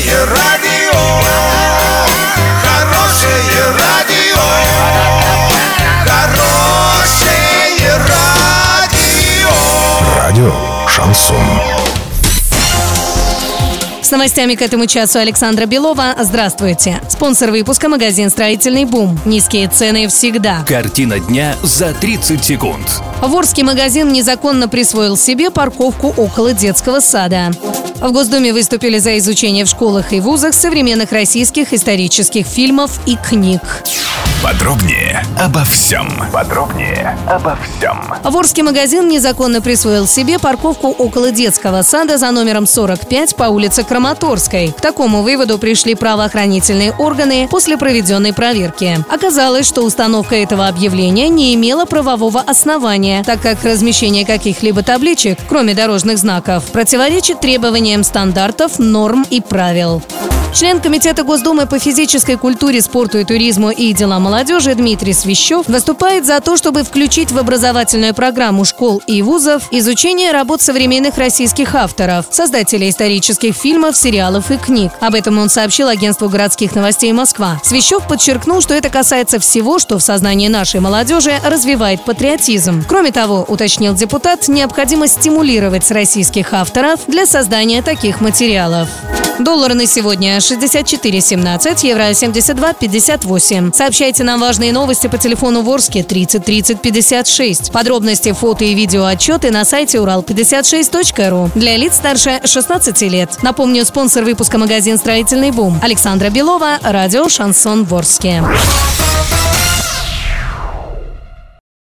Хорошее радио, хорошее радио, хорошее радио. Радио Шансон. С новостями к этому часу Александра Белова. Здравствуйте. Спонсор выпуска – магазин «Строительный бум». Низкие цены всегда. Картина дня за 30 секунд. Ворский магазин незаконно присвоил себе парковку около детского сада. В Госдуме выступили за изучение в школах и вузах современных российских исторических фильмов и книг. Подробнее обо всем. Подробнее обо всем. Ворский магазин незаконно присвоил себе парковку около детского сада за номером 45 по улице Краматорской. К такому выводу пришли правоохранительные органы после проведенной проверки. Оказалось, что установка этого объявления не имела правового основания, так как размещение каких-либо табличек, кроме дорожных знаков, противоречит требованиям стандартов, норм и правил. Член Комитета Госдумы по физической культуре, спорту и туризму и делам молодежи Дмитрий Свящев выступает за то, чтобы включить в образовательную программу школ и вузов изучение работ современных российских авторов, создателей исторических фильмов, сериалов и книг. Об этом он сообщил агентству городских новостей Москва. Свящев подчеркнул, что это касается всего, что в сознании нашей молодежи развивает патриотизм. Кроме того, уточнил депутат, необходимо стимулировать российских авторов для создания таких материалов. Доллар на сегодня 64,17, евро 72,58. Сообщайте нам важные новости по телефону Ворске 30 30 56. Подробности, фото и видео отчеты на сайте урал56.ру. Для лиц старше 16 лет. Напомню, спонсор выпуска магазин «Строительный бум». Александра Белова, радио «Шансон Ворске».